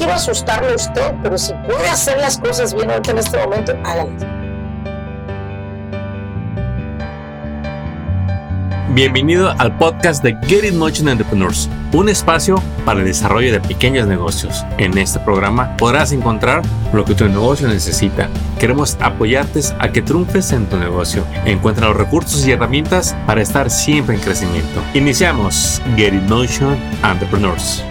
quiero asustarlo a usted, pero si puede hacer las cosas bien ahorita en este momento, háganlas. Bienvenido al podcast de Get It Motion Entrepreneurs, un espacio para el desarrollo de pequeños negocios. En este programa podrás encontrar lo que tu negocio necesita. Queremos apoyarte a que triunfes en tu negocio. Encuentra los recursos y herramientas para estar siempre en crecimiento. Iniciamos Get It Motion Entrepreneurs.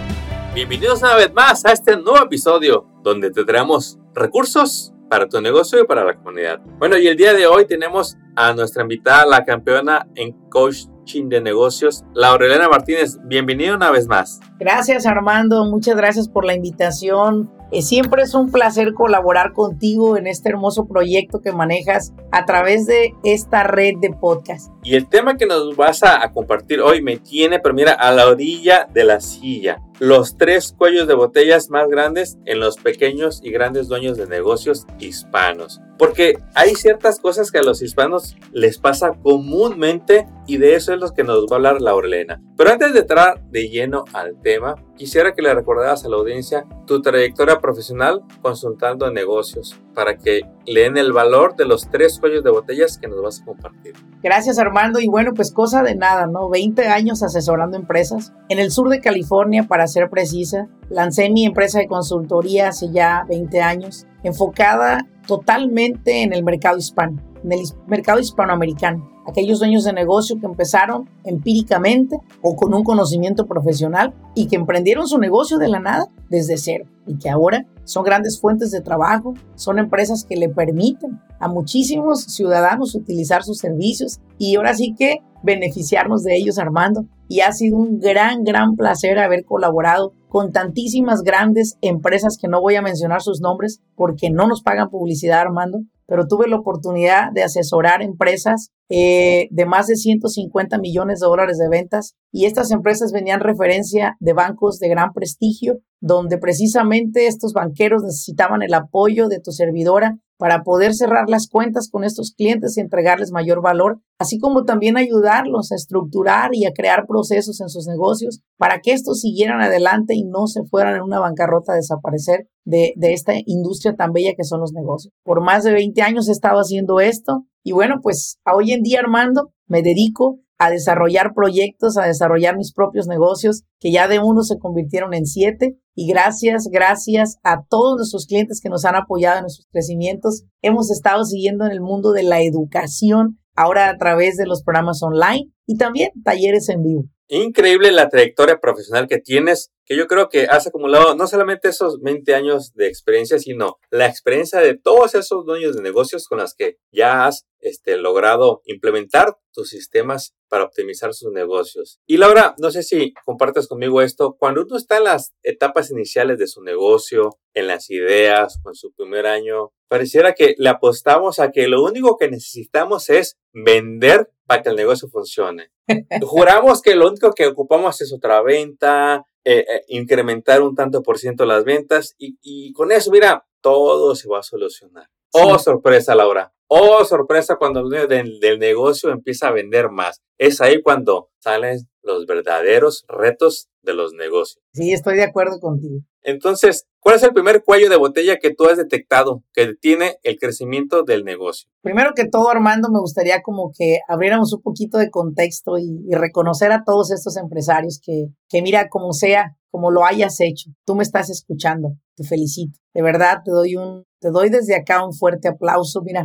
Bienvenidos una vez más a este nuevo episodio donde te traemos recursos para tu negocio y para la comunidad. Bueno, y el día de hoy tenemos a nuestra invitada, la campeona en coaching de negocios, Laurelena Martínez. Bienvenida una vez más. Gracias Armando, muchas gracias por la invitación. Eh, siempre es un placer colaborar contigo en este hermoso proyecto que manejas a través de esta red de podcast. Y el tema que nos vas a, a compartir hoy me tiene, pero mira, a la orilla de la silla los tres cuellos de botellas más grandes en los pequeños y grandes dueños de negocios hispanos. Porque hay ciertas cosas que a los hispanos les pasa comúnmente y de eso es lo que nos va a hablar Laurelena. Pero antes de entrar de lleno al tema, quisiera que le recordaras a la audiencia tu trayectoria profesional consultando negocios para que le den el valor de los tres cuellos de botellas que nos vas a compartir. Gracias Armando y bueno pues cosa de nada, ¿no? 20 años asesorando empresas en el sur de California para ser precisa. Lancé mi empresa de consultoría hace ya 20 años, enfocada totalmente en el mercado hispano, en el mercado hispanoamericano. Aquellos dueños de negocio que empezaron empíricamente o con un conocimiento profesional y que emprendieron su negocio de la nada desde cero y que ahora son grandes fuentes de trabajo, son empresas que le permiten a muchísimos ciudadanos utilizar sus servicios y ahora sí que beneficiarnos de ellos, Armando. Y ha sido un gran, gran placer haber colaborado con tantísimas grandes empresas que no voy a mencionar sus nombres porque no nos pagan publicidad, Armando, pero tuve la oportunidad de asesorar empresas eh, de más de 150 millones de dólares de ventas y estas empresas venían referencia de bancos de gran prestigio, donde precisamente estos banqueros necesitaban el apoyo de tu servidora para poder cerrar las cuentas con estos clientes y entregarles mayor valor, así como también ayudarlos a estructurar y a crear procesos en sus negocios para que estos siguieran adelante y no se fueran en una bancarrota a desaparecer de, esta industria tan bella que son los negocios. Por más de 20 años he estado haciendo esto y bueno, pues hoy en día, Armando, me dedico a desarrollar proyectos, a desarrollar mis propios negocios, que ya de uno se convirtieron en siete. Y gracias, gracias a todos nuestros clientes que nos han apoyado en nuestros crecimientos. Hemos estado siguiendo en el mundo de la educación, ahora a través de los programas online y también talleres en vivo. Increíble la trayectoria profesional que tienes, que yo creo que has acumulado no solamente esos 20 años de experiencia, sino la experiencia de todos esos dueños de negocios con los que ya has este, logrado implementar tus sistemas para optimizar sus negocios. Y Laura, no sé si compartes conmigo esto, cuando uno está en las etapas iniciales de su negocio, en las ideas, con su primer año, pareciera que le apostamos a que lo único que necesitamos es vender para que el negocio funcione. Juramos que lo único que ocupamos es otra venta, eh, eh, incrementar un tanto por ciento las ventas y, y, con eso, mira, todo se va a solucionar. Oh, sorpresa, Laura. Oh, sorpresa cuando el del, del negocio empieza a vender más. Es ahí cuando salen los verdaderos retos de los negocios. Sí, estoy de acuerdo contigo. Entonces, ¿cuál es el primer cuello de botella que tú has detectado que detiene el crecimiento del negocio? Primero que todo, Armando, me gustaría como que abriéramos un poquito de contexto y, y reconocer a todos estos empresarios que, que mira, como sea, como lo hayas hecho, tú me estás escuchando, te felicito. De verdad, te doy un, te doy desde acá un fuerte aplauso. Mira,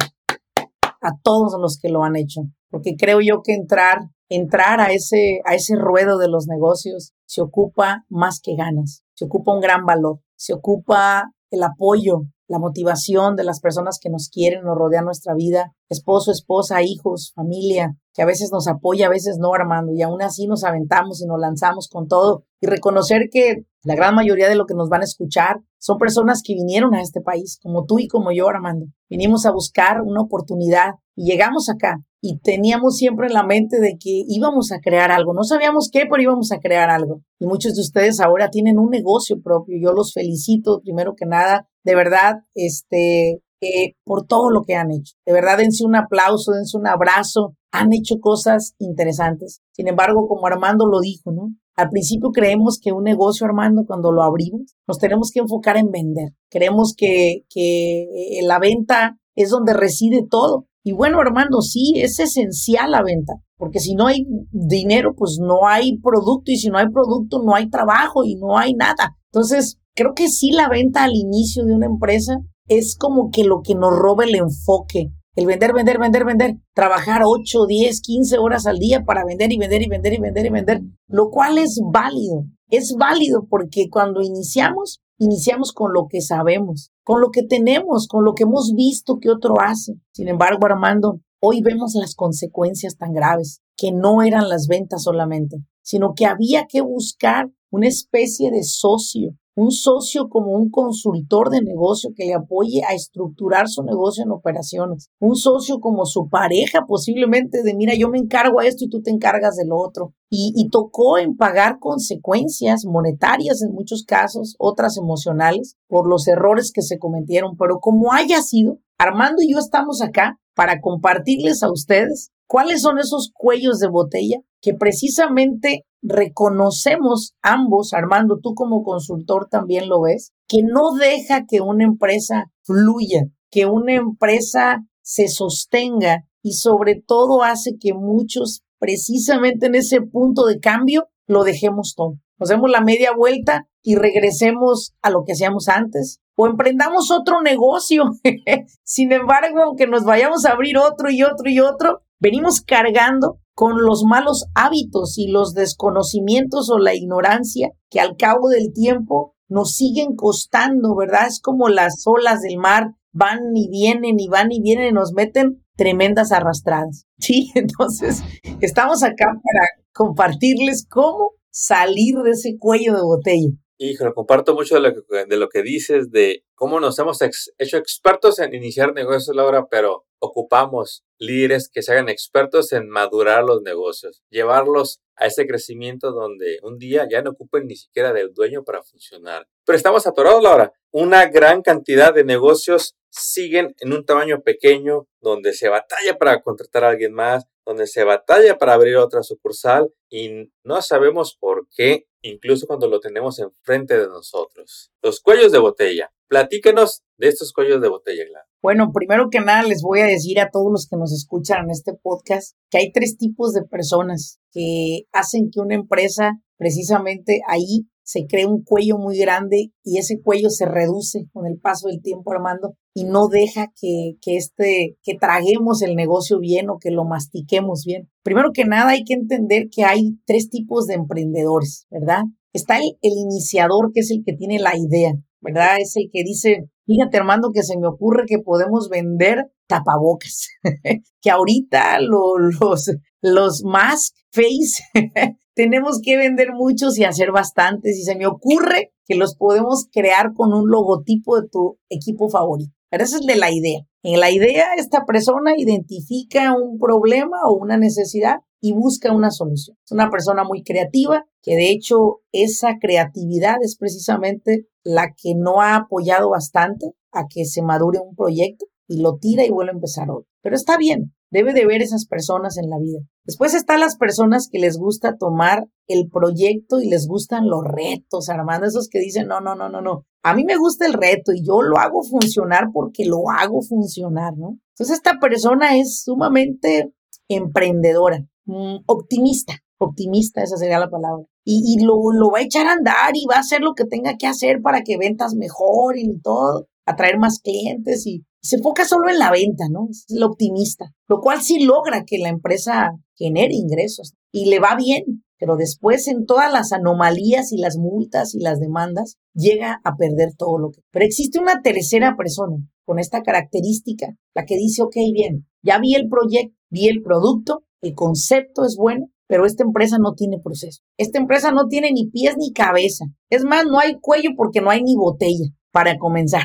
a todos los que lo han hecho, porque creo yo que entrar, entrar a ese, a ese ruedo de los negocios se ocupa más que ganas, se ocupa un gran valor, se ocupa el apoyo, la motivación de las personas que nos quieren, nos rodean nuestra vida, esposo, esposa, hijos, familia, que a veces nos apoya, a veces no, Armando, y aún así nos aventamos y nos lanzamos con todo. Y reconocer que la gran mayoría de lo que nos van a escuchar son personas que vinieron a este país, como tú y como yo, Armando. Vinimos a buscar una oportunidad y llegamos acá y teníamos siempre en la mente de que íbamos a crear algo. No sabíamos qué, pero íbamos a crear algo. Y muchos de ustedes ahora tienen un negocio propio. Yo los felicito, primero que nada, de verdad, este, eh, por todo lo que han hecho. De verdad, dense un aplauso, dense un abrazo. Han hecho cosas interesantes. Sin embargo, como Armando lo dijo, ¿no? Al principio creemos que un negocio, Armando, cuando lo abrimos, nos tenemos que enfocar en vender. Creemos que, que eh, la venta es donde reside todo. Y bueno, Armando, sí, es esencial la venta, porque si no hay dinero, pues no hay producto, y si no hay producto, no hay trabajo y no hay nada. Entonces, creo que sí la venta al inicio de una empresa es como que lo que nos roba el enfoque el vender, vender, vender, vender, trabajar 8, 10, 15 horas al día para vender y vender y vender y vender y vender, lo cual es válido. Es válido porque cuando iniciamos, iniciamos con lo que sabemos, con lo que tenemos, con lo que hemos visto que otro hace. Sin embargo, Armando, hoy vemos las consecuencias tan graves, que no eran las ventas solamente, sino que había que buscar una especie de socio, un socio como un consultor de negocio que le apoye a estructurar su negocio en operaciones, un socio como su pareja posiblemente de mira, yo me encargo a esto y tú te encargas del otro. Y, y tocó en pagar consecuencias monetarias en muchos casos, otras emocionales, por los errores que se cometieron. Pero como haya sido, Armando y yo estamos acá para compartirles a ustedes cuáles son esos cuellos de botella que precisamente reconocemos ambos, Armando, tú como consultor también lo ves, que no deja que una empresa fluya, que una empresa se sostenga y sobre todo hace que muchos precisamente en ese punto de cambio lo dejemos todo. Nos demos la media vuelta y regresemos a lo que hacíamos antes o emprendamos otro negocio. Sin embargo, aunque nos vayamos a abrir otro y otro y otro, venimos cargando con los malos hábitos y los desconocimientos o la ignorancia que al cabo del tiempo nos siguen costando, ¿verdad? Es como las olas del mar van y vienen y van y vienen y nos meten tremendas arrastradas. Sí, entonces estamos acá para compartirles cómo salir de ese cuello de botella. Hijo, comparto mucho de lo que, de lo que dices, de cómo nos hemos hecho expertos en iniciar negocios, Laura, pero ocupamos líderes que se hagan expertos en madurar los negocios, llevarlos a ese crecimiento donde un día ya no ocupen ni siquiera del dueño para funcionar. Pero estamos atorados, Laura. Una gran cantidad de negocios siguen en un tamaño pequeño, donde se batalla para contratar a alguien más, donde se batalla para abrir otra sucursal y no sabemos por qué, incluso cuando lo tenemos enfrente de nosotros. Los cuellos de botella. Platíquenos de estos cuellos de botella, Bueno, primero que nada les voy a decir a todos los que nos escuchan en este podcast que hay tres tipos de personas que hacen que una empresa precisamente ahí se crea un cuello muy grande y ese cuello se reduce con el paso del tiempo, Armando, y no deja que, que, este, que traguemos el negocio bien o que lo mastiquemos bien. Primero que nada hay que entender que hay tres tipos de emprendedores, ¿verdad? Está el, iniciador, que es el que tiene la idea, ¿verdad? Es el que dice, fíjate Armando que se me ocurre que podemos vender tapabocas, que ahorita los, los mask face tenemos que vender muchos y hacer bastantes y se me ocurre que los podemos crear con un logotipo de tu equipo favorito. Pero esa es de la idea. En la idea, esta persona identifica un problema o una necesidad y busca una solución. Es una persona muy creativa, que de hecho esa creatividad es precisamente la que no ha apoyado bastante a que se madure un proyecto y lo tira y vuelve a empezar otro. Pero está bien, debe de ver esas personas en la vida. Después están las personas que les gusta tomar el proyecto y les gustan los retos, Armando, esos que dicen, no, no, no, no, no. A mí me gusta el reto y yo lo hago funcionar porque lo hago funcionar, ¿no? Entonces esta persona es sumamente emprendedora, mm, optimista, optimista, esa sería la palabra. Y, y lo, lo, va a echar a andar y va a hacer lo que tenga que hacer para que ventas mejoren y todo, atraer más clientes y, se enfoca solo en la venta, ¿no? Es el optimista, lo cual sí logra que la empresa genere ingresos y le va bien, pero después en todas las anomalías y las multas y las demandas llega a perder todo lo que. Pero existe una tercera persona con esta característica, la que dice, ok, bien, ya vi el proyecto, vi el producto, el concepto es bueno, pero esta empresa no tiene proceso. Esta empresa no tiene ni pies ni cabeza. Es más, no hay cuello porque no hay ni botella para comenzar.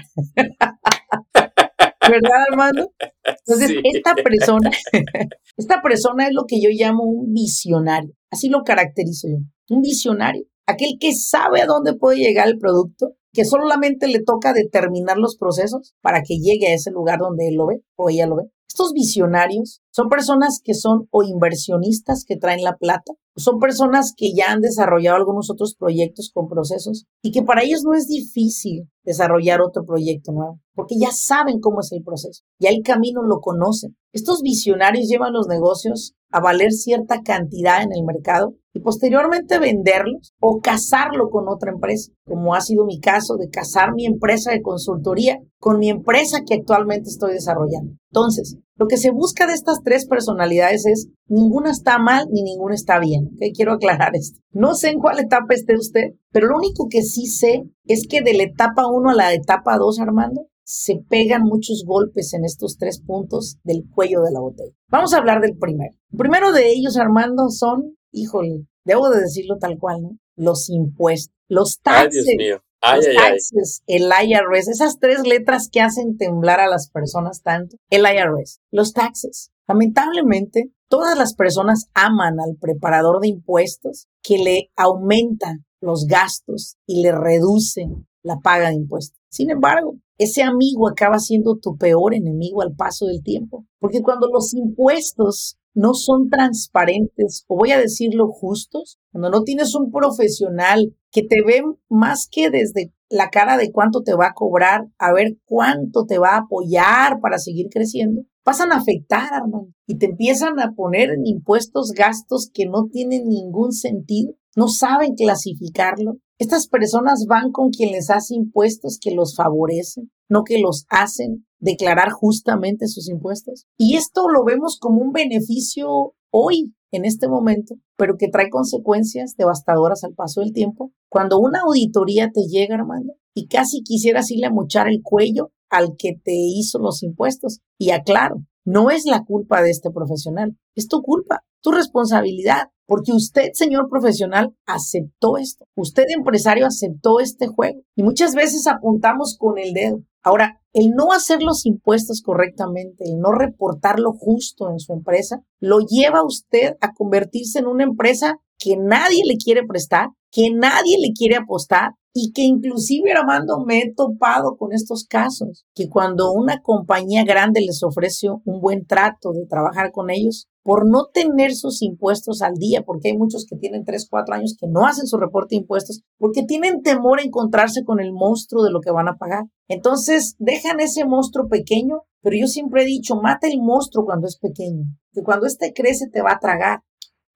¿verdad, Armando? Entonces, esta persona, esta persona es lo que yo llamo un visionario. Así lo caracterizo yo. Un visionario. Aquel que sabe a dónde puede llegar el producto, que solamente le toca determinar los procesos para que llegue a ese lugar donde él lo ve o ella lo ve. Estos visionarios son personas que son o inversionistas que traen la plata, son personas que ya han desarrollado algunos otros proyectos con procesos y que para ellos no es difícil desarrollar otro proyecto nuevo, porque ya saben cómo es el proceso, ya el camino lo conocen. Estos visionarios llevan los negocios a valer cierta cantidad en el mercado y posteriormente venderlos o casarlo con otra empresa, como ha sido mi caso de casar mi empresa de consultoría con mi empresa que actualmente estoy desarrollando. Entonces, lo que se busca de estas tres personalidades es ninguna está mal ni ninguna está bien. Quiero aclarar esto. No sé en cuál etapa esté usted, pero lo único que sí sé es que de la etapa 1 a la etapa 2, Armando, se pegan muchos golpes en estos tres puntos del cuello de la botella. Vamos a hablar del primero. El primero de ellos, Armando, son, híjole, debo de decirlo tal cual, ¿no? Los impuestos, los taxes. Ay, Dios mío. Ay, los ay, taxes, el IRS, esas tres letras que hacen temblar a las personas tanto, el IRS, los taxes. Lamentablemente, todas las personas aman al preparador de impuestos que le aumenta los gastos y le reduce la paga de impuestos. Sin embargo, ese amigo acaba siendo tu peor enemigo al paso del tiempo, porque cuando los impuestos no son transparentes, o voy a decirlo justos, cuando no tienes un profesional que te ve más que desde la cara de cuánto te va a cobrar, a ver cuánto te va a apoyar para seguir creciendo, pasan a afectar, hermano, y te empiezan a poner en impuestos gastos que no tienen ningún sentido, no saben clasificarlo. Estas personas van con quien les hace impuestos que los favorecen, no que los hacen declarar justamente sus impuestos. Y esto lo vemos como un beneficio hoy, en este momento, pero que trae consecuencias devastadoras al paso del tiempo. Cuando una auditoría te llega, Armando, y casi quisieras irle a mochar el cuello al que te hizo los impuestos. Y aclaro, no es la culpa de este profesional, es tu culpa, tu responsabilidad, porque usted, señor profesional, aceptó esto. Usted, empresario, aceptó este juego. Y muchas veces apuntamos con el dedo. Ahora, el no hacer los impuestos correctamente, el no reportarlo justo en su empresa, lo lleva a usted a convertirse en una empresa que nadie le quiere prestar, que nadie le quiere apostar y que inclusive, Armando, me he topado con estos casos, que cuando una compañía grande les ofrece un buen trato de trabajar con ellos, por no tener sus impuestos al día, porque hay muchos que tienen 3, 4 años que no hacen su reporte de impuestos, porque tienen temor a encontrarse con el monstruo de lo que van a pagar. Entonces, dejan ese monstruo pequeño, pero yo siempre he dicho, mata el monstruo cuando es pequeño, que cuando este crece te va a tragar.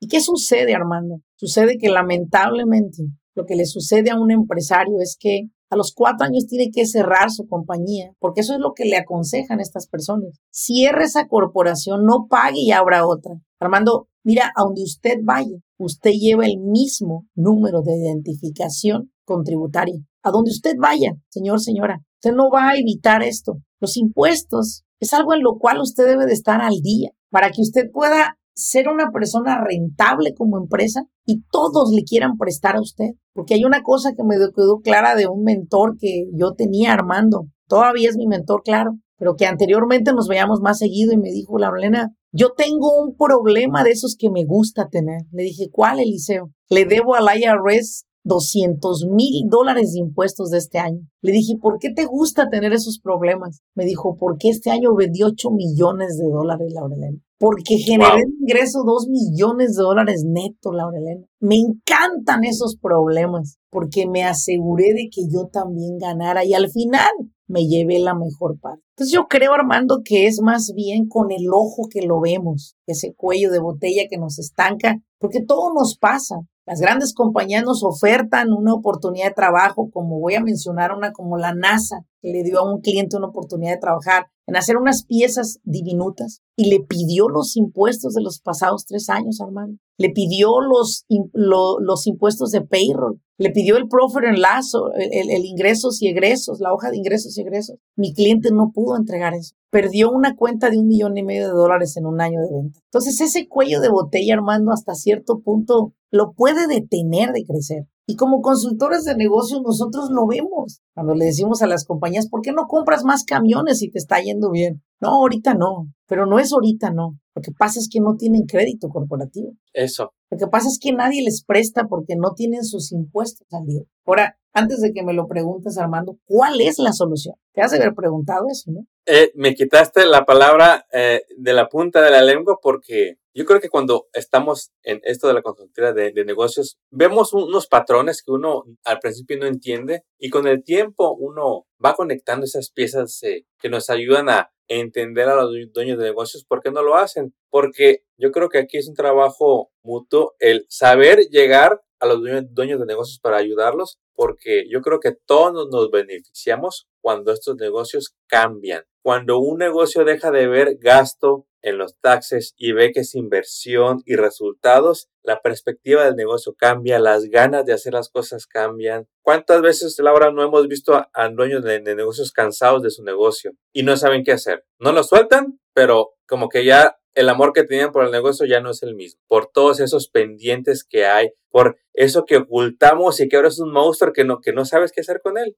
¿Y qué sucede, Armando? Sucede que lamentablemente lo que le sucede a un empresario es que a los cuatro años tiene que cerrar su compañía, porque eso es lo que le aconsejan estas personas. Cierre esa corporación, no pague y abra otra. Armando, mira, a donde usted vaya, usted lleva el mismo número de identificación contributaria. A donde usted vaya, señor, señora, usted no va a evitar esto. Los impuestos es algo en lo cual usted debe de estar al día para que usted pueda ser una persona rentable como empresa y todos le quieran prestar a usted. Porque hay una cosa que me quedó clara de un mentor que yo tenía Armando. Todavía es mi mentor, claro, pero que anteriormente nos veíamos más seguido y me dijo, Laurelena, yo tengo un problema de esos que me gusta tener. Le dije, ¿cuál, Eliseo? Le debo al IRS 200 mil dólares de impuestos de este año. Le dije, ¿por qué te gusta tener esos problemas? Me dijo, porque este año vendí 8 millones de dólares, Laurelena. Porque generé un ingreso 2 millones de dólares neto, Laurelena. Me encantan esos problemas porque me aseguré de que yo también ganara y al final me llevé la mejor parte. Entonces yo creo, Armando, que es más bien con el ojo que lo vemos, ese cuello de botella que nos estanca, porque todo nos pasa. Las grandes compañías nos ofertan una oportunidad de trabajo, como voy a mencionar una como la NASA, que le dio a un cliente una oportunidad de trabajar en hacer unas piezas diminutas y le pidió los impuestos de los pasados tres años, Armando. Le pidió los, los impuestos de payroll. Le pidió el profit and lazo, el, el, ingresos y egresos, la hoja de ingresos y egresos. Mi cliente no pudo entregar eso. Perdió una cuenta de un millón y medio de dólares en un año de venta. Entonces ese cuello de botella, Armando, hasta cierto punto lo puede detener de crecer. Y como consultores de negocios nosotros lo vemos. Cuando le decimos a las compañías, ¿por qué no compras más camiones si te está yendo bien? No, ahorita no, pero no es ahorita no. Lo que pasa es que no tienen crédito corporativo. Eso. Lo que pasa es que nadie les presta porque no tienen sus impuestos al día. Ahora, antes de que me lo preguntes, Armando, ¿cuál es la solución? Te has de haber preguntado eso, ¿no? Eh, me quitaste la palabra eh, de la punta de la lengua porque yo creo que cuando estamos en esto de la consultoría de, negocios, vemos unos patrones que uno al principio no entiende y con el tiempo uno va conectando esas piezas eh, que nos ayudan a entender a los dueños de negocios por qué no lo hacen. Porque yo creo que aquí es un trabajo mutuo el saber llegar a los dueños de negocios para ayudarlos, porque yo creo que todos nos beneficiamos cuando estos negocios cambian. Cuando un negocio deja de ver gasto en los taxes y ve que es inversión y resultados, la perspectiva del negocio cambia, las ganas de hacer las cosas cambian. ¿Cuántas veces, Laura, no hemos visto a, dueños de, de, negocios cansados de su negocio y no saben qué hacer? No lo sueltan, pero como que ya el amor que tenían por el negocio ya no es el mismo, por todos esos pendientes que hay, por eso que ocultamos y que ahora es un monstruo que no, que no sabes qué hacer con él.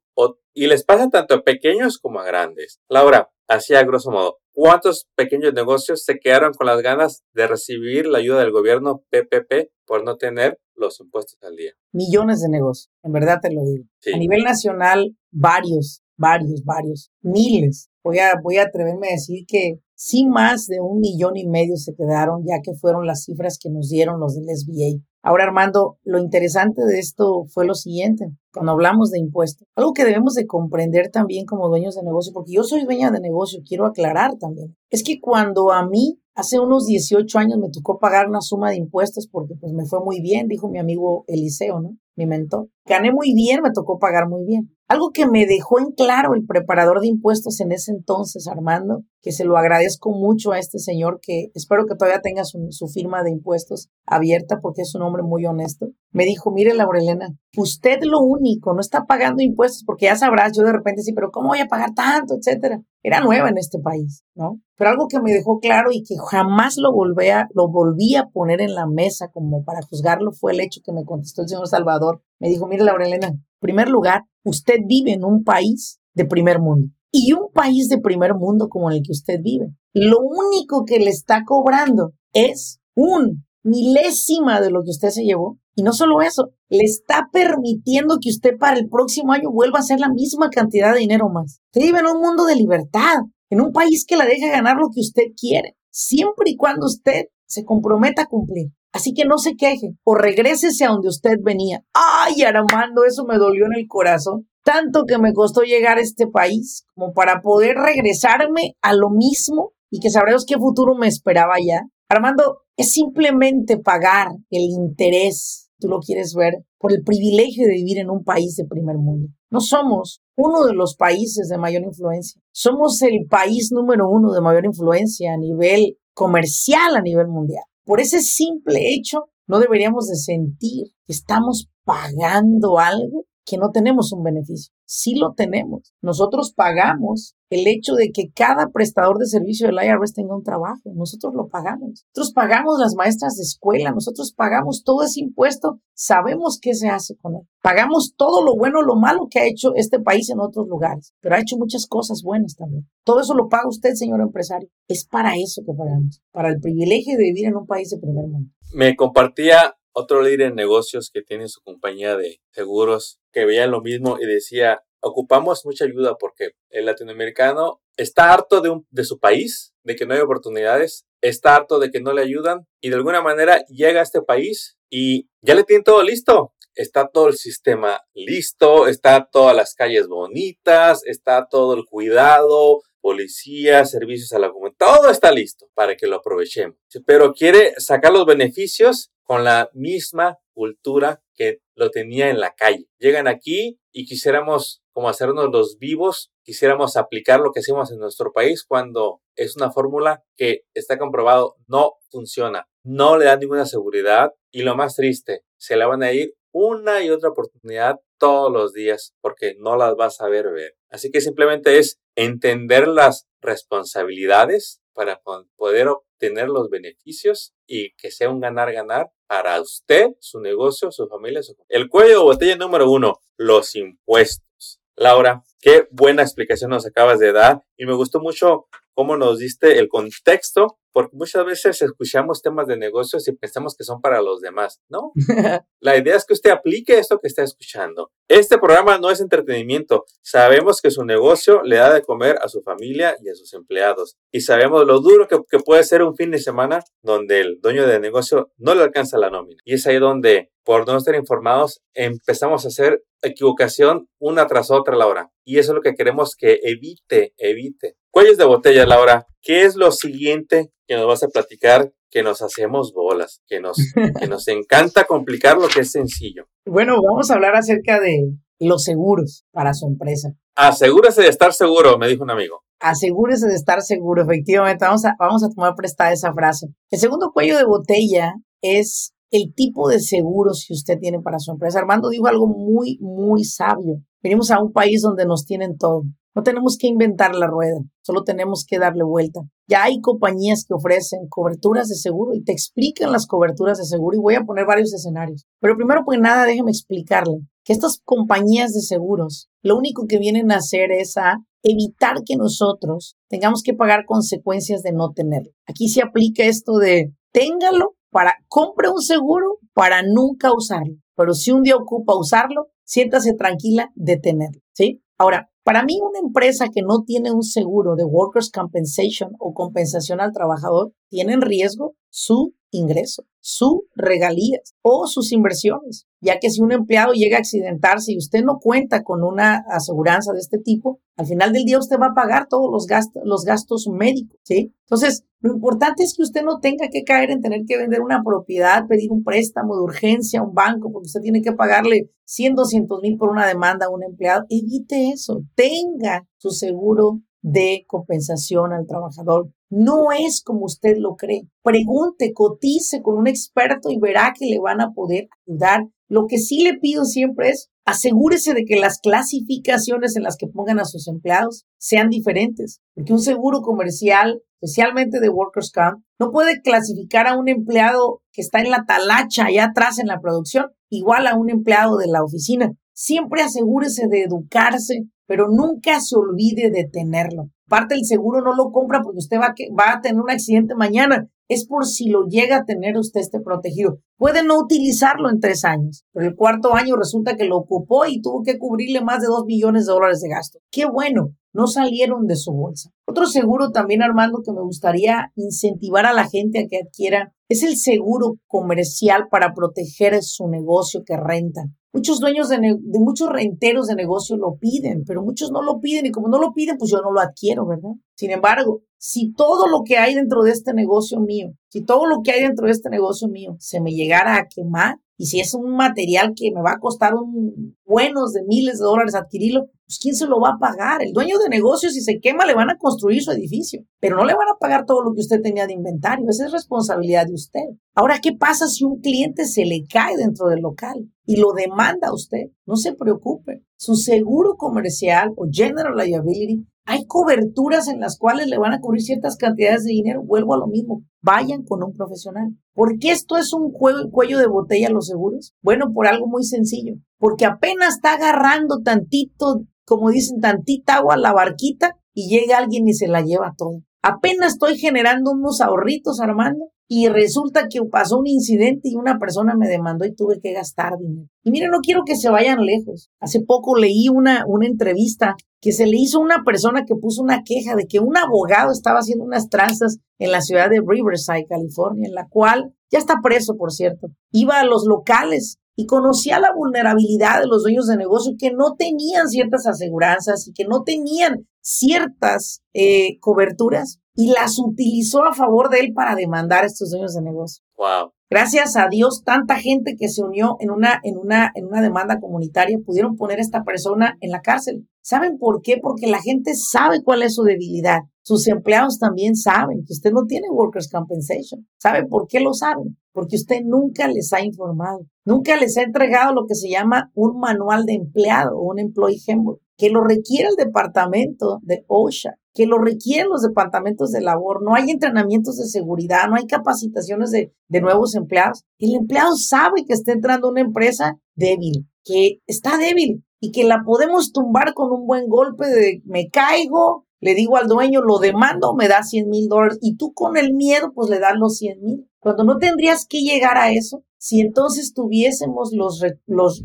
y les pasa tanto a pequeños como a grandes. Laura, así a grosso modo, ¿cuántos pequeños negocios se quedaron con las ganas de recibir la ayuda del gobierno PPP por no tener los impuestos al día? Millones de negocios, en verdad te lo digo. A nivel nacional, varios, varios, varios, miles. Voy a, voy a atreverme a decir que sí más de un millón y medio se quedaron, ya que fueron las cifras que nos dieron los del SBA. Ahora, Armando, lo interesante de esto fue lo siguiente, cuando hablamos de impuestos, algo que debemos de comprender también como dueños de negocio, porque yo soy dueña de negocio, quiero aclarar también, es que cuando a mí hace unos 18 años me tocó pagar una suma de impuestos porque pues me fue muy bien, dijo mi amigo Eliseo, ¿no? Mi mentor. Gané muy bien, me tocó pagar muy bien. Algo que me dejó en claro el preparador de impuestos en ese entonces, Armando, que se lo agradezco mucho a este señor, que espero que todavía tenga su, firma de impuestos abierta porque es un hombre muy honesto. Me dijo, mire, Laurelena, usted lo único, no está pagando impuestos porque ya sabrás, yo de repente sí, pero ¿cómo voy a pagar tanto, etcétera? Era nueva en este país, ¿no? Pero algo que me dejó claro y que jamás lo volví a, lo volví a poner en la mesa como para juzgarlo fue el hecho que me contestó el señor Salvador. Me dijo, mire, Laurelena, en primer lugar, usted vive en un país de primer mundo. Y un país de primer mundo como el que usted vive, lo único que le está cobrando es un milésima de lo que usted se llevó. Y no solo eso, le está permitiendo que usted para el próximo año vuelva a hacer la misma cantidad de dinero más. Usted vive en un mundo de libertad, en un país que la deja ganar lo que usted quiere, siempre y cuando usted se comprometa a cumplir. Así que no se queje o regrésese a donde usted venía. Ay, Armando, eso me dolió en el corazón. Tanto que me costó llegar a este país como para poder regresarme a lo mismo y que sabremos qué futuro me esperaba ya. Armando, es simplemente pagar el interés, tú lo quieres ver, por el privilegio de vivir en un país de primer mundo. No somos uno de los países de mayor influencia. Somos el país número uno de mayor influencia a nivel comercial a nivel mundial. Por ese simple hecho, no deberíamos de sentir que estamos pagando algo que no tenemos un beneficio. Sí lo tenemos. Nosotros pagamos el hecho de que cada prestador de servicio del IRS tenga un trabajo. Nosotros lo pagamos. Nosotros pagamos las maestras de escuela. Nosotros pagamos todo ese impuesto. Sabemos qué se hace con él. Pagamos todo lo bueno, lo malo que ha hecho este país en otros lugares. Pero ha hecho muchas cosas buenas también. Todo eso lo paga usted, señor empresario. Es para eso que pagamos. Para el privilegio de vivir en un país de primer mundo. Me compartía otro líder en negocios que tiene su compañía de seguros que veía lo mismo y decía, ocupamos mucha ayuda porque el latinoamericano está harto de, de su país, de que no hay oportunidades, está harto de que no le ayudan y de alguna manera llega a este país y ya le tienen todo listo. Está todo el sistema listo, está todas las calles bonitas, está todo el cuidado, policía, servicios a la comunidad, todo está listo para que lo aprovechemos. Pero quiere sacar los beneficios con la misma cultura que lo tenía en la calle. Llegan aquí y quisiéramos como hacernos los vivos, quisiéramos aplicar lo que hacemos en nuestro país cuando es una fórmula que está comprobado no funciona, no le da ninguna seguridad y lo más triste, se la van a ir una y otra oportunidad todos los días porque no las vas a ver ver. Así que simplemente es entender las responsabilidades para poder obtener los beneficios y que sea un ganar-ganar para usted, su negocio, su familia. Su... El cuello de botella número uno, los impuestos. Laura, qué buena explicación nos acabas de dar y me gustó mucho cómo nos diste el contexto porque muchas veces escuchamos temas de negocios y pensamos que son para los demás. No, la idea es que usted aplique esto que está escuchando. Este programa no es entretenimiento. Sabemos que su negocio le da de comer a su familia y a sus empleados. Y sabemos lo duro que, que puede ser un fin de semana donde el dueño de negocio no le alcanza la nómina. Y es ahí donde por no estar informados, empezamos a hacer equivocación una tras otra, Laura. Y eso es lo que queremos que evite, evite. Cuellos de botella, Laura. ¿Qué es lo siguiente que nos vas a platicar? Que nos hacemos bolas, que nos, que nos encanta complicar lo que es sencillo. Bueno, vamos a hablar acerca de los seguros para su empresa. Asegúrese de estar seguro, me dijo un amigo. Asegúrese de estar seguro, efectivamente. Vamos a, vamos a tomar prestada esa frase. El segundo cuello de botella es el tipo de seguros que usted tiene para su empresa. Armando dijo algo muy, muy sabio. Venimos a un país donde nos tienen todo. No tenemos que inventar la rueda, solo tenemos que darle vuelta. Ya hay compañías que ofrecen coberturas de seguro y te explican las coberturas de seguro y voy a poner varios escenarios. Pero primero, pues nada, déjeme explicarle que estas compañías de seguros lo único que vienen a hacer es a evitar que nosotros tengamos que pagar consecuencias de no tenerlo. Aquí se aplica esto de téngalo para, compre un seguro para nunca usarlo. Pero si un día ocupa usarlo, siéntase tranquila de tenerlo, ¿sí? Ahora, para mí una empresa que no tiene un seguro de workers' compensation o compensación al trabajador tiene en riesgo su ingreso, su regalías o sus inversiones, ya que si un empleado llega a accidentarse y usted no cuenta con una aseguranza de este tipo, al final del día usted va a pagar todos los gastos, los gastos médicos, ¿sí? Entonces, lo importante es que usted no tenga que caer en tener que vender una propiedad, pedir un préstamo de urgencia a un banco, porque usted tiene que pagarle 100, 200 mil por una demanda a un empleado. Evite eso. Tenga su seguro de compensación al trabajador. No es como usted lo cree. Pregunte, cotice con un experto y verá que le van a poder ayudar. Lo que sí le pido siempre es asegúrese de que las clasificaciones en las que pongan a sus empleados sean diferentes, porque un seguro comercial, especialmente de Workers Comp, no puede clasificar a un empleado que está en la talacha allá atrás en la producción igual a un empleado de la oficina. Siempre asegúrese de educarse, pero nunca se olvide de tenerlo. Parte del seguro no lo compra porque usted va, va a tener un accidente mañana. Es por si lo llega a tener usted este protegido. Puede no utilizarlo en tres años, pero el cuarto año resulta que lo ocupó y tuvo que cubrirle más de dos millones de dólares de gasto. Qué bueno, no salieron de su bolsa. Otro seguro también, Armando, que me gustaría incentivar a la gente a que adquiera es el seguro comercial para proteger su negocio que renta. Muchos dueños de, muchos renteros de negocio lo piden, pero muchos no lo piden y como no lo piden, pues yo no lo adquiero, ¿verdad? Sin embargo, si todo lo que hay dentro de este negocio mío, si todo lo que hay dentro de este negocio mío se me llegara a quemar, y si es un material que me va a costar un buenos de miles de dólares adquirirlo, pues ¿quién se lo va a pagar? El dueño de negocio, si se quema, le van a construir su edificio, pero no le van a pagar todo lo que usted tenía de inventario. Esa es responsabilidad de usted. Ahora, ¿qué pasa si un cliente se le cae dentro del local y lo demanda a usted? No se preocupe. Su seguro comercial o general liability hay coberturas en las cuales le van a cubrir ciertas cantidades de dinero. Vuelvo a lo mismo. Vayan con un profesional. ¿Por qué esto es un cuello de botella los seguros? Bueno, por algo muy sencillo. Porque apenas está agarrando tantito, como dicen, tantita agua a la barquita y llega alguien y se la lleva todo. Apenas estoy generando unos ahorritos, Armando, y resulta que pasó un incidente y una persona me demandó y tuve que gastar dinero. Y miren, no quiero que se vayan lejos. Hace poco leí una, una entrevista que se le hizo una persona que puso una queja de que un abogado estaba haciendo unas tranzas en la ciudad de Riverside, California, en la cual ya está preso, por cierto. Iba a los locales y conocía la vulnerabilidad de los dueños de negocio que no tenían ciertas aseguranzas y que no tenían ciertas eh, coberturas y las utilizó a favor de él para demandar a estos dueños de negocio. Wow. Gracias a Dios, tanta gente que se unió en una, en una, en una demanda comunitaria pudieron poner a esta persona en la cárcel. ¿Saben por qué? Porque la gente sabe cuál es su debilidad. Sus empleados también saben que usted no tiene workers' compensation. ¿Saben por qué lo saben? Porque usted nunca les ha informado. Nunca les ha entregado lo que se llama un manual de empleado o un employee handbook que lo requiere el departamento de OSHA que lo requieren los departamentos de labor, no hay entrenamientos de seguridad, no hay capacitaciones de, de nuevos empleados. El empleado sabe que está entrando una empresa débil, que está débil y que la podemos tumbar con un buen golpe de me caigo, le digo al dueño, lo demando, me da 100 mil dólares y tú con el miedo, pues le das los 100 mil. Cuando no tendrías que llegar a eso, si entonces tuviésemos los,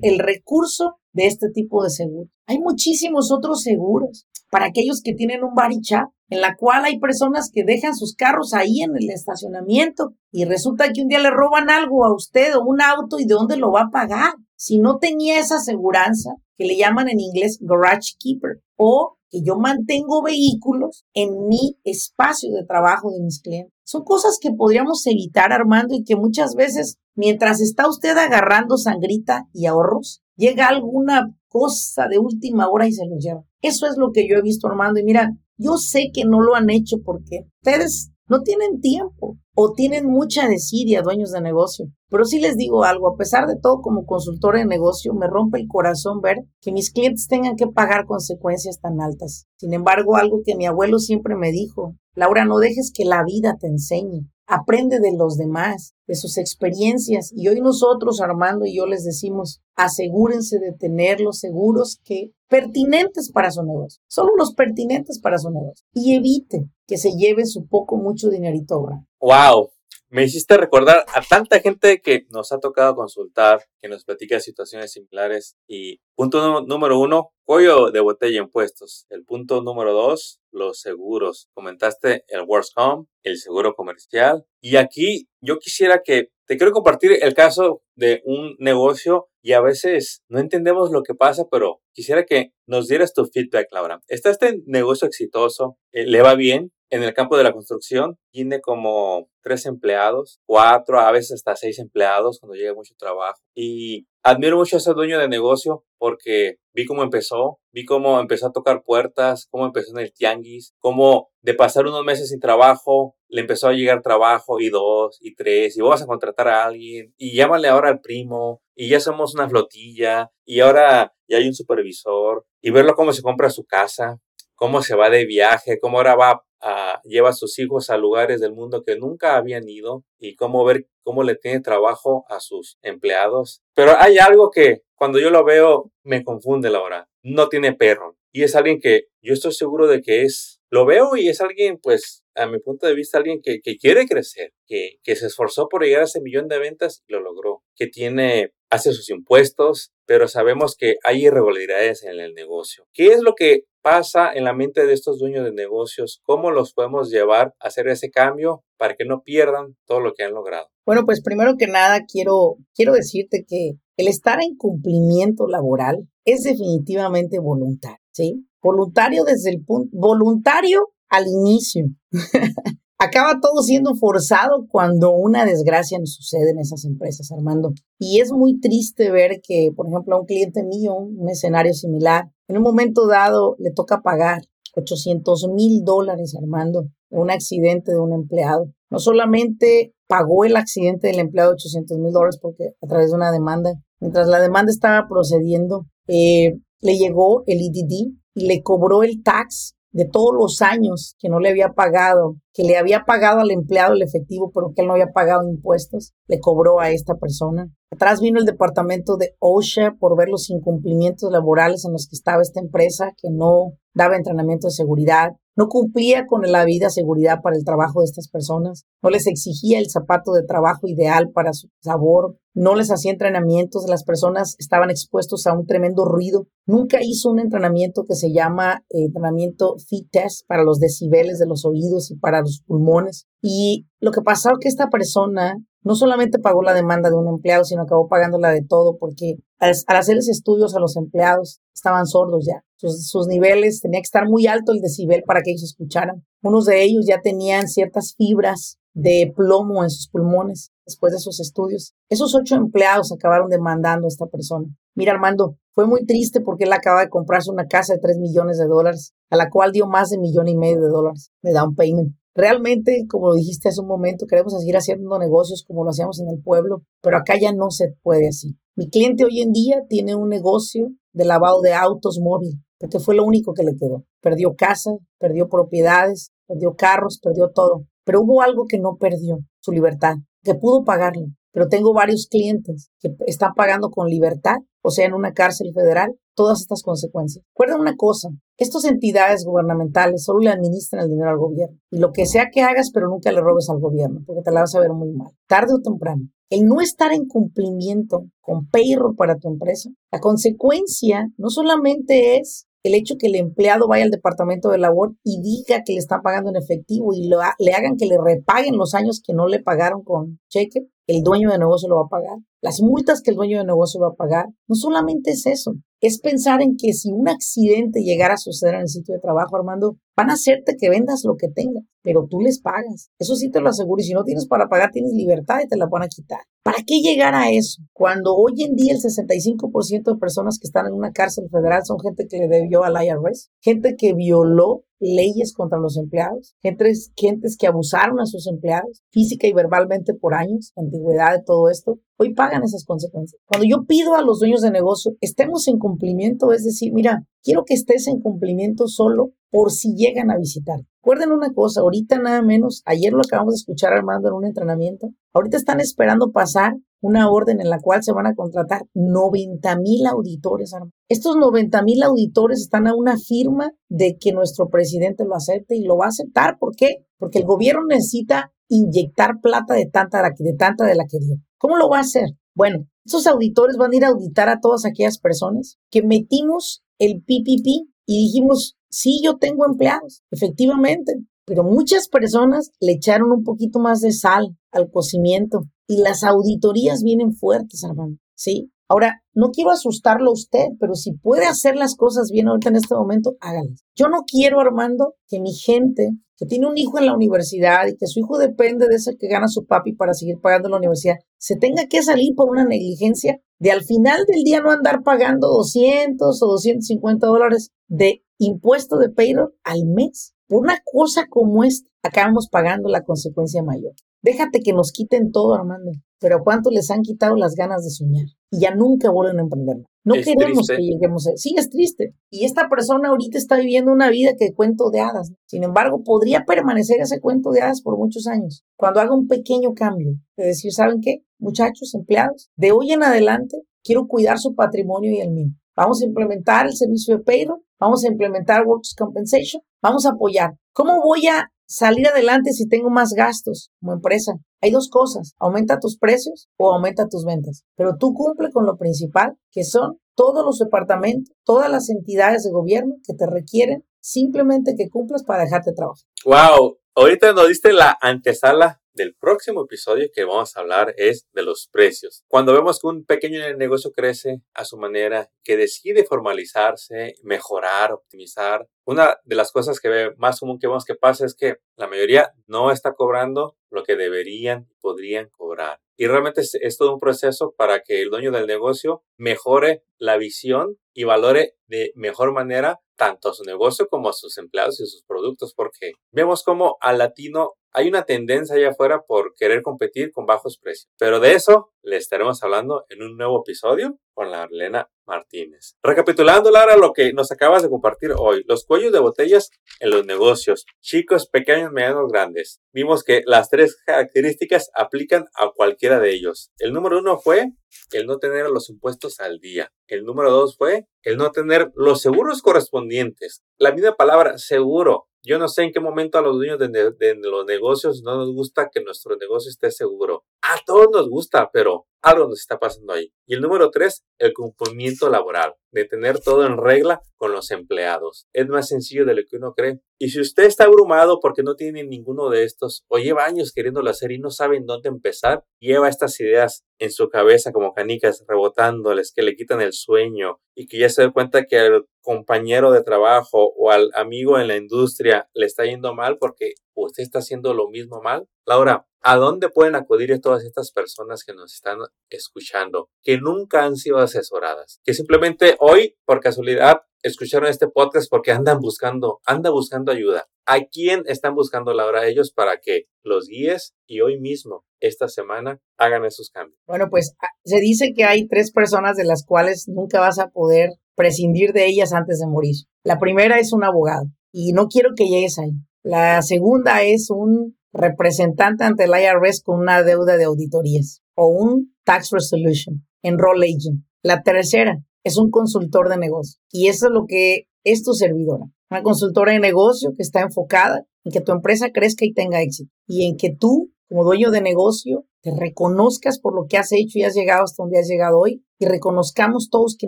el recurso de este tipo de seguro. Hay muchísimos otros seguros para aquellos que tienen un shop, en la cual hay personas que dejan sus carros ahí en el estacionamiento y resulta que un día le roban algo a usted o un auto y de dónde lo va a pagar. Si no tenía esa aseguranza, que le llaman en inglés garage keeper, o que yo mantengo vehículos en mi espacio de trabajo de mis clientes. Son cosas que podríamos evitar, Armando, y que muchas veces, mientras está usted agarrando sangrita y ahorros, llega alguna cosa de última hora y se los lleva. Eso es lo que yo he visto, Armando. Y mira, yo sé que no lo han hecho porque ustedes no tienen tiempo o tienen mucha desidia, dueños de negocio. Pero sí les digo algo, a pesar de todo, como consultor de negocio, me rompe el corazón ver que mis clientes tengan que pagar consecuencias tan altas. Sin embargo, algo que mi abuelo siempre me dijo, Laura, no dejes que la vida te enseñe aprende de los demás, de sus experiencias. Y hoy nosotros, Armando y yo les decimos, asegúrense de tener los seguros que pertinentes para su negocio, solo los pertinentes para su negocio. Y evite que se lleve su poco, mucho dinerito ahora. ¡Wow! Me hiciste recordar a tanta gente que nos ha tocado consultar, que nos platica situaciones similares. Y punto número uno, cuello de botella impuestos. El punto número dos, los seguros. Comentaste el WorksCom, el seguro comercial. Y aquí yo quisiera que te quiero compartir el caso de un negocio y a veces no entendemos lo que pasa, pero quisiera que nos dieras tu feedback, Laura. Está este negocio exitoso, eh, le va bien, en el campo de la construcción tiene como tres empleados, cuatro, a veces hasta seis empleados cuando llega mucho trabajo. Y admiro mucho a ese dueño de negocio porque vi cómo empezó, vi cómo empezó a tocar puertas, cómo empezó en el tianguis, cómo de pasar unos meses sin trabajo, le empezó a llegar trabajo y dos y tres, y vas a contratar a alguien, y llámale ahora al primo, y ya somos una flotilla, y ahora ya hay un supervisor, y verlo cómo se compra su casa, cómo se va de viaje, cómo ahora va a, lleva a sus hijos a lugares del mundo que nunca habían ido y cómo ver cómo le tiene trabajo a sus empleados. Pero hay algo que cuando yo lo veo me confunde la hora. No tiene perro. Y es alguien que yo estoy seguro de que es, lo veo y es alguien pues a mi punto de vista, alguien que, que quiere crecer, que, que, se esforzó por llegar a ese millón de ventas y lo logró, que tiene, hace sus impuestos, pero sabemos que hay irregularidades en el negocio. ¿Qué es lo que pasa en la mente de estos dueños de negocios? ¿Cómo los podemos llevar a hacer ese cambio para que no pierdan todo lo que han logrado? Bueno, pues primero que nada quiero, quiero decirte que el estar en cumplimiento laboral es definitivamente voluntario, ¿sí? Voluntario desde el punto, voluntario al inicio. Acaba todo siendo forzado cuando una desgracia nos sucede en esas empresas, Armando. Y es muy triste ver que, por ejemplo, a un cliente mío, un escenario similar, en un momento dado le toca pagar 800 mil dólares, Armando, de un accidente de un empleado. No solamente pagó el accidente del empleado 800 mil dólares porque a través de una demanda, mientras la demanda estaba procediendo, eh, le llegó el EDD y le cobró el tax de todos los años que no le había pagado, que le había pagado al empleado el efectivo, pero que él no había pagado impuestos, le cobró a esta persona. Atrás vino el departamento de OSHA por ver los incumplimientos laborales en los que estaba esta empresa, que no daba entrenamiento de seguridad, no cumplía con la vida seguridad para el trabajo de estas personas, no les exigía el zapato de trabajo ideal para su sabor, no les hacía entrenamientos, las personas estaban expuestos a un tremendo ruido. Nunca hizo un entrenamiento que se llama eh, entrenamiento fit test para los decibeles de los oídos y para los pulmones. Y lo que pasó que esta persona no solamente pagó la demanda de un empleado, sino acabó pagando la de todo, porque al, hacerles estudios a los empleados estaban sordos ya. Sus, sus, niveles, tenía que estar muy alto el decibel para que ellos escucharan. Unos de ellos ya tenían ciertas fibras de plomo en sus pulmones después de sus estudios. Esos ocho empleados acabaron demandando a esta persona. Mira, Armando, fue muy triste porque él acaba de comprarse una casa de tres millones de dólares, a la cual dio más de millón y medio de dólares de down payment. Realmente, como lo dijiste hace un momento, queremos seguir haciendo negocios como lo hacíamos en el pueblo, pero acá ya no se puede así. Mi cliente hoy en día tiene un negocio de lavado de autos móvil, porque fue lo único que le quedó. Perdió casa, perdió propiedades, perdió carros, perdió todo. Pero hubo algo que no perdió, su libertad, que pudo pagarlo. Pero tengo varios clientes que están pagando con libertad, o sea, en una cárcel federal, todas estas consecuencias. Recuerda una cosa, Estas entidades gubernamentales solo le administran el dinero al gobierno. Y lo que sea que hagas, pero nunca le robes al gobierno, porque te la vas a ver muy mal. Tarde o temprano. El no estar en cumplimiento con payroll para tu empresa, la consecuencia no solamente es el hecho que el empleado vaya al departamento de labor y diga que le están pagando en efectivo y le hagan que le repaguen los años que no le pagaron con cheque, el dueño de negocio lo va a pagar. Las multas que el dueño de negocio va a pagar. No solamente es eso, es pensar en que si un accidente llegara a suceder en el sitio de trabajo, Armando, van a hacerte que vendas lo que tengas, pero tú les pagas. Eso sí te lo aseguro. Y si no tienes para pagar, tienes libertad y te la van a quitar. ¿Para qué llegar a eso? Cuando hoy en día el 65% de personas que están en una cárcel federal son gente que le debió al IRS, gente que violó leyes contra los empleados, gentes, gentes que abusaron a sus empleados física y verbalmente por años, antigüedad de todo esto, hoy pagan esas consecuencias. Cuando yo pido a los dueños de negocio, estemos en cumplimiento, es decir, mira, quiero que estés en cumplimiento solo por si llegan a visitar. Recuerden una cosa, ahorita nada menos, ayer lo acabamos de escuchar Armando en un entrenamiento, ahorita están esperando pasar una orden en la cual se van a contratar 90 mil auditores. Estos 90 mil auditores están a una firma de que nuestro presidente lo acepte y lo va a aceptar. ¿Por qué? Porque el gobierno necesita inyectar plata de tanta, de tanta de la que dio. ¿Cómo lo va a hacer? Bueno, esos auditores van a ir a auditar a todas aquellas personas que metimos el PPP y dijimos, sí, yo tengo empleados, efectivamente, pero muchas personas le echaron un poquito más de sal al cocimiento y las auditorías vienen fuertes, Armando, ¿sí? Ahora, no quiero asustarlo a usted, pero si puede hacer las cosas bien ahorita en este momento, háganlas. Yo no quiero, Armando, que mi gente que tiene un hijo en la universidad y que su hijo depende de ese que gana su papi para seguir pagando la universidad, se tenga que salir por una negligencia de al final del día no andar pagando 200 o 250 dólares de impuesto de payroll al mes. Por una cosa como esta, acabamos pagando la consecuencia mayor. Déjate que nos quiten todo, Armando. Pero ¿cuánto les han quitado las ganas de soñar? Y ya nunca vuelven a emprender. No queremos que lleguemos a... Sí, es triste. Y esta persona ahorita está viviendo una vida que cuento de hadas. Sin embargo, podría permanecer ese cuento de hadas por muchos años. Cuando haga un pequeño cambio. De decir, ¿saben qué? Muchachos, empleados, de hoy en adelante quiero cuidar su patrimonio y el mío. Vamos a implementar el servicio de payroll, vamos a implementar Workers Compensation, vamos a apoyar. ¿Cómo voy a salir adelante si tengo más gastos como empresa. Hay dos cosas, aumenta tus precios o aumenta tus ventas, pero tú cumple con lo principal, que son todos los departamentos, todas las entidades de gobierno que te requieren simplemente que cumplas para dejarte trabajar. Wow, ahorita nos diste la antesala del próximo episodio que vamos a hablar es de los precios. Cuando vemos que un pequeño negocio crece a su manera, que decide formalizarse, mejorar, optimizar, una de las cosas que más común que vemos que pasa es que la mayoría no está cobrando lo que deberían podrían cobrar. Y realmente es, todo un proceso para que el dueño del negocio mejore la visión y valore de mejor manera tanto a su negocio como a sus empleados y sus productos, porque vemos como al latino hay una tendencia allá afuera por querer competir con bajos precios. Pero de eso le estaremos hablando en un nuevo episodio con la Arlena Martínez. Recapitulando, Lara, lo que nos acabas de compartir hoy, los cuellos de botellas en los negocios, chicos, pequeños, medianos, grandes. Vimos que las tres características aplican a cualquiera de ellos. El número uno fue el no tener los impuestos al día. El número dos fue el no tener los seguros correspondientes. La misma palabra seguro yo no sé en qué momento a los dueños de, los negocios no nos gusta que nuestro negocio esté seguro. A todos nos gusta, pero algo nos está pasando ahí. Y el número tres, el cumplimiento laboral, de tener todo en regla con los empleados. Es más sencillo de lo que uno cree. Y si usted está abrumado porque no tiene ninguno de estos o lleva años queriéndolo hacer y no sabe dónde empezar, lleva estas ideas en su cabeza como canicas rebotándoles que le quitan el sueño y que ya se da cuenta que al compañero de trabajo o al amigo en la industria le está yendo mal porque usted está haciendo lo mismo mal. Laura, ¿A dónde pueden acudir todas estas personas que nos están escuchando, que nunca han sido asesoradas, que simplemente hoy, por casualidad, escucharon este podcast porque andan buscando, anda buscando ayuda? ¿A quién están buscando la hora ellos para que los guíes y hoy mismo, esta semana, hagan esos cambios? Bueno, pues ah, se dice que hay tres personas de las cuales nunca vas a poder prescindir de ellas antes de morir. La primera es un abogado y no quiero que llegues ahí. La segunda es un representante ante el IRS con una deuda de auditorías o un tax resolution, enroll agent. La tercera, es un consultor de negocio. Y eso es lo que es tu servidora. Una consultora de negocio que está enfocada en que tu empresa crezca y tenga éxito. Y en que tú, como dueño de negocio, te reconozcas por lo que has hecho y has llegado hasta donde has llegado hoy y reconozcamos todos que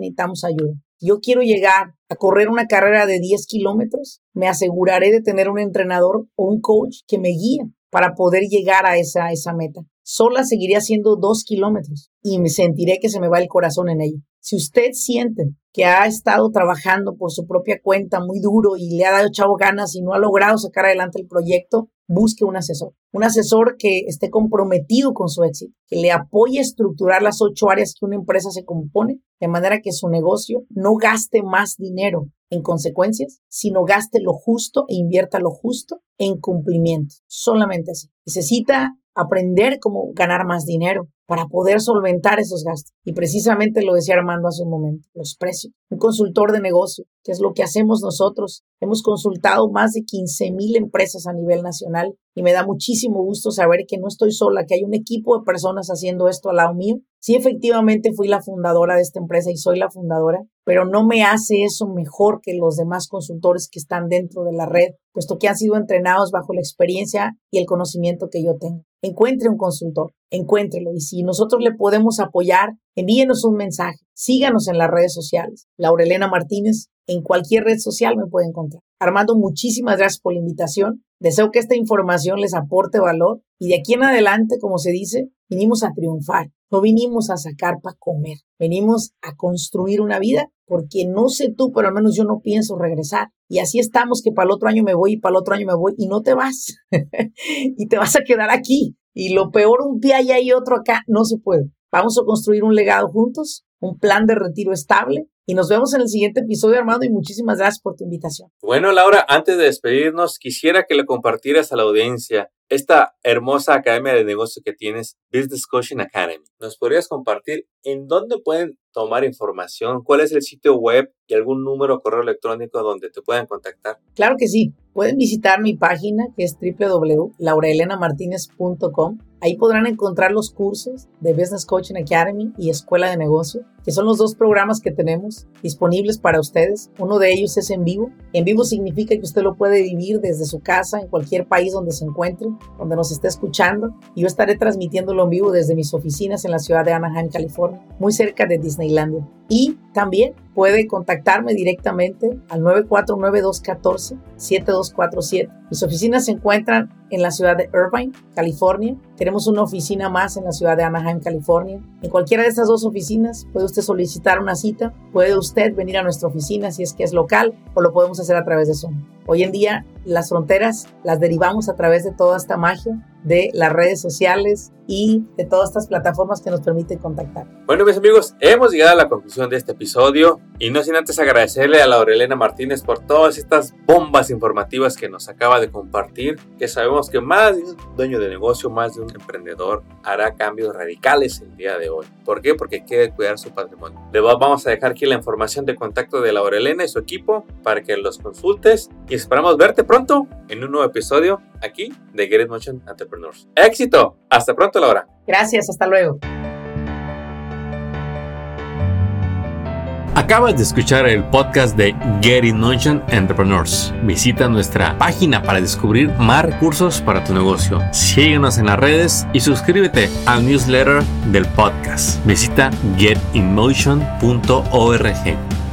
necesitamos ayuda. Yo quiero llegar a correr una carrera de 10 kilómetros, me aseguraré de tener un entrenador o un coach que me guíe para poder llegar a esa, esa meta. Sola seguiría haciendo dos kilómetros y me sentiré que se me va el corazón en ello. Si usted siente que ha estado trabajando por su propia cuenta muy duro y le ha dado chavo ganas y no ha logrado sacar adelante el proyecto, busque un asesor. Un asesor que esté comprometido con su éxito, que le apoye a estructurar las ocho áreas que una empresa se compone, de manera que su negocio no gaste más dinero en consecuencias, sino gaste lo justo e invierta lo justo en cumplimiento. Solamente así. Necesita aprender cómo ganar más dinero para poder solventar esos gastos. Y precisamente lo decía Armando hace un momento, los precios. Un consultor de negocio, que es lo que hacemos nosotros. Hemos consultado más de 15 mil empresas a nivel nacional y me da muchísimo gusto saber que no estoy sola, que hay un equipo de personas haciendo esto al lado mío. Sí, efectivamente fui la fundadora de esta empresa y soy la fundadora, pero no me hace eso mejor que los demás consultores que están dentro de la red, puesto que han sido entrenados bajo la experiencia y el conocimiento que yo tengo. Encuentre un consultor, encuéntrelo y si nosotros le podemos apoyar, envíenos un mensaje, síganos en las redes sociales. Laurelena Martínez, en cualquier red social me puede encontrar. Armando, muchísimas gracias por la invitación. Deseo que esta información les aporte valor y de aquí en adelante, como se dice, vinimos a triunfar. No vinimos a sacar para comer, venimos a construir una vida porque no sé tú, pero al menos yo no pienso regresar. Y así estamos que para el otro año me voy y para el otro año me voy y no te vas. y te vas a quedar aquí. Y lo peor, un pie allá y otro acá, no se puede. Vamos a construir un legado juntos, un plan de retiro estable y nos vemos en el siguiente episodio, Armando, y muchísimas gracias por tu invitación. Bueno, Laura, antes de despedirnos, quisiera que le compartieras a la audiencia esta hermosa academia de negocio que tienes, Business Coaching Academy. ¿Nos podrías compartir en dónde pueden tomar información? ¿Cuál es el sitio web y algún número correo electrónico donde te puedan contactar? Claro que sí. Pueden visitar mi página que es www.lauraelenamartinez.com. Ahí podrán encontrar los cursos de Business Coaching Academy y Escuela de Negocio, que son los dos programas que tenemos disponibles para ustedes. Uno de ellos es en vivo. En vivo significa que usted lo puede vivir desde su casa, en cualquier país donde se encuentre donde nos esté escuchando. Yo estaré transmitiéndolo en vivo desde mis oficinas en la ciudad de Anaheim, California, muy cerca de Disneylandia. Y también puede contactarme directamente al 949-214-7247. Mis oficinas se encuentran en la ciudad de Irvine, California. Tenemos una oficina más en la ciudad de Anaheim, California. En cualquiera de estas dos oficinas puede usted solicitar una cita, puede usted venir a nuestra oficina si es que es local o lo podemos hacer a través de Zoom. Hoy en día las fronteras las derivamos a través de toda esta magia de las redes sociales y de todas estas plataformas que nos permiten contactar. Bueno, mis amigos, hemos llegado a la conclusión de este episodio y no sin antes agradecerle a Laurelena Martínez por todas estas bombas informativas que nos acaba de compartir, que sabemos que más de un dueño de negocio, más de un emprendedor hará cambios radicales el día de hoy. ¿Por qué? Porque quiere cuidar su patrimonio. Le vamos a dejar aquí la información de contacto de Laurelena y su equipo para que los consultes y esperamos verte pronto en un nuevo episodio aquí de Get It Motion Entrepreneurs. ¡Éxito! Hasta pronto, Laura. Gracias, hasta luego. Acabas de escuchar el podcast de Get In Motion Entrepreneurs. Visita nuestra página para descubrir más recursos para tu negocio. Síguenos en las redes y suscríbete al newsletter del podcast. Visita getinmotion.org.